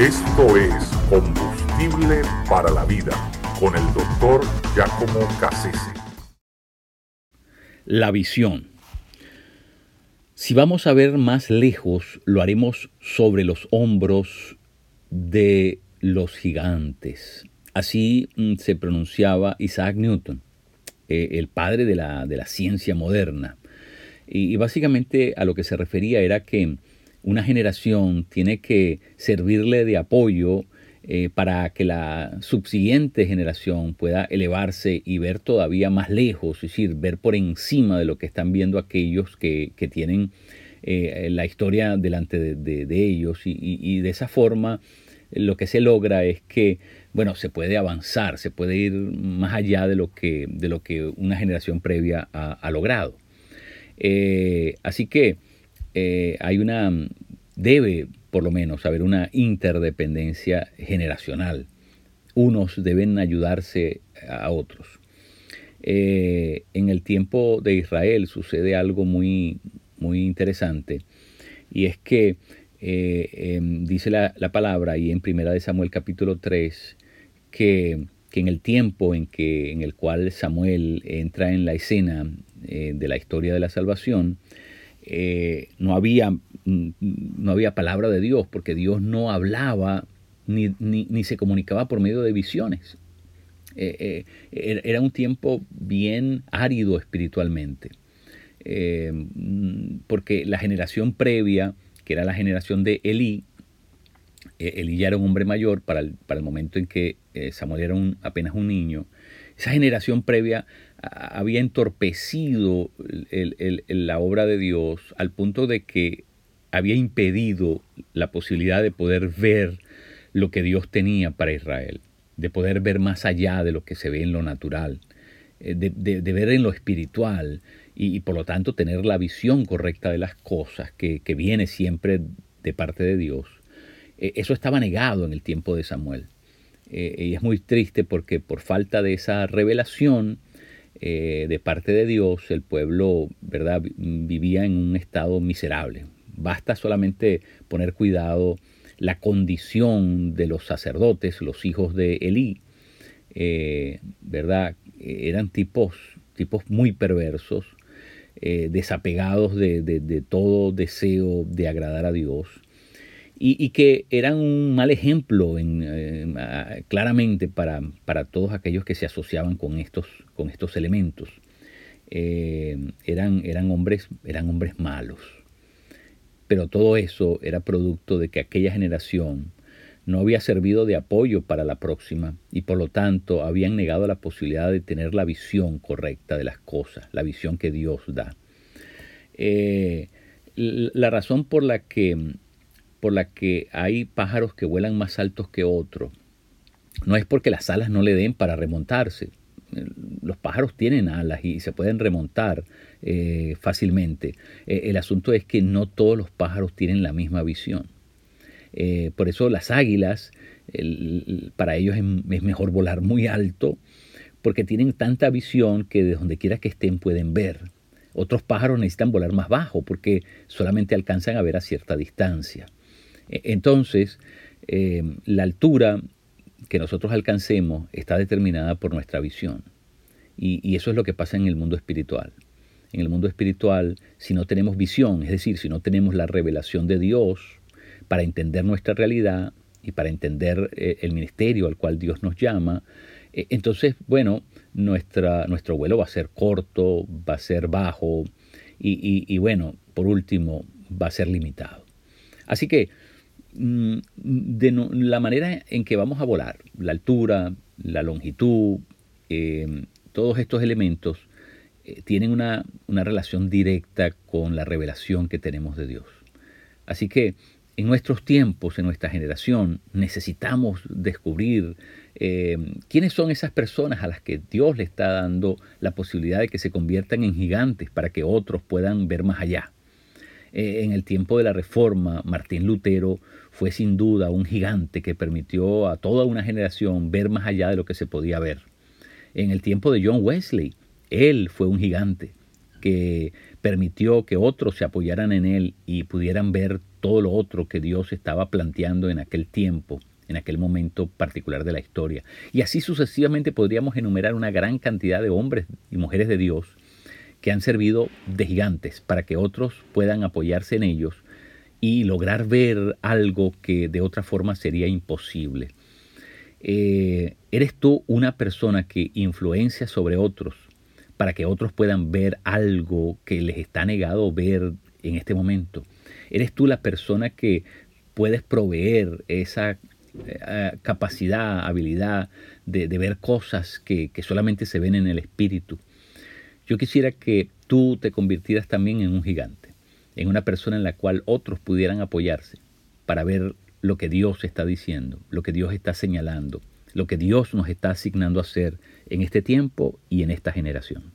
Esto es Combustible para la Vida con el doctor Giacomo Cassese. La visión. Si vamos a ver más lejos, lo haremos sobre los hombros de los gigantes. Así mm, se pronunciaba Isaac Newton, eh, el padre de la, de la ciencia moderna. Y, y básicamente a lo que se refería era que una generación tiene que servirle de apoyo eh, para que la subsiguiente generación pueda elevarse y ver todavía más lejos, es decir, ver por encima de lo que están viendo aquellos que, tienen eh, la historia delante de, ellos. Y, de esa forma lo que se logra es que bueno se puede avanzar se puede ir más allá de lo que de lo que una generación previa ha, logrado. Eh, así que eh, hay una, debe por lo menos haber una interdependencia generacional. Unos deben ayudarse a otros. Eh, en el tiempo de Israel sucede algo muy, muy interesante y es que eh, em, dice la, palabra y en primera de Samuel capítulo 3 que, que, en el tiempo en, que, en el cual Samuel entra en la escena de la historia de la salvación, eh, no, había, mm, no había palabra de Dios, porque Dios no hablaba ni, ni, se comunicaba por medio de visiones. Eh, eh, era un tiempo bien árido espiritualmente, mm, porque la generación previa, que era la generación de Elí, Elí ya era un hombre mayor para el, para el momento en que Samuel era apenas un niño, esa generación previa había entorpecido la obra de Dios al punto de que había impedido la posibilidad de poder ver lo que Dios tenía para Israel, de poder ver más allá de lo que se ve en lo natural, eh, de, ver en lo espiritual y, por lo tanto tener la visión correcta de las cosas que, viene siempre de parte de Dios. Eh, eso estaba negado en el tiempo de Samuel. Eh, y es muy triste porque por falta de esa revelación, eh, de parte de Dios, el pueblo ¿verdad? vivía en un estado miserable. Basta solamente poner cuidado la condición de los sacerdotes, los hijos de Elí, eh, ¿verdad? Eran tipos, tipos muy perversos, eh, desapegados de, todo deseo de agradar a Dios y, que eran un mal ejemplo en, claramente para, para, todos aquellos que se asociaban con estos, con estos elementos. Eh, eran, eran, hombres, eran hombres malos. Pero todo eso era producto de que aquella generación no había servido de apoyo para la próxima y por lo tanto habían negado la posibilidad de tener la visión correcta de las cosas, la visión que Dios da. Eh, la razón por la que por la que hay pájaros que vuelan más altos que otros. No es porque las alas no le den para remontarse. Los pájaros tienen alas y se pueden remontar eh, fácilmente. Eh, el asunto es que no todos los pájaros tienen la misma visión. Eh, por eso las águilas, para ellos es, es, mejor volar muy alto porque tienen tanta visión que de donde quiera que estén pueden ver. Otros pájaros necesitan volar más bajo porque solamente alcanzan a ver a cierta distancia. E, entonces, eh, la altura que nosotros alcancemos está determinada por nuestra visión. Y, eso es lo que pasa en el mundo espiritual. En el mundo espiritual, si no tenemos visión, es decir, si no tenemos la revelación de Dios para entender nuestra realidad y para entender eh, el ministerio al cual Dios nos llama, eh, entonces, bueno, nuestra, nuestro vuelo va a ser corto, va a ser bajo y bueno, por último, va a ser limitado. Así que Mm, de la manera en que vamos a volar, la altura, la longitud, em, todos estos elementos eh, tienen una, relación directa con la revelación que tenemos de Dios. Así que en nuestros tiempos, en nuestra generación, necesitamos descubrir em, quiénes son esas personas a las que Dios le está dando la posibilidad de que se conviertan en gigantes para que otros puedan ver más allá. Eh, en el tiempo de la Reforma, Martín Lutero fue sin duda un gigante que permitió a toda una generación ver más allá de lo que se podía ver. En el tiempo de John Wesley, él fue un gigante que permitió que otros se apoyaran en él y pudieran ver todo lo otro que Dios estaba planteando en aquel tiempo, en aquel momento particular de la historia. Y así sucesivamente podríamos enumerar una gran cantidad de hombres y mujeres de Dios que han servido de gigantes para que otros puedan apoyarse en ellos y lograr ver algo que de otra forma sería imposible. Eh, ¿Eres tú una persona que influencia sobre otros para que otros puedan ver algo que les está negado ver en este momento? ¿Eres tú la persona que puedes proveer esa eh, capacidad, habilidad de, ver cosas que solamente se ven en el espíritu? Yo quisiera que tú te convirtieras también en un gigante, en una persona en la cual otros pudieran apoyarse para ver lo que Dios está diciendo, lo que Dios está señalando, lo que Dios nos está asignando a hacer en este tiempo y en esta generación.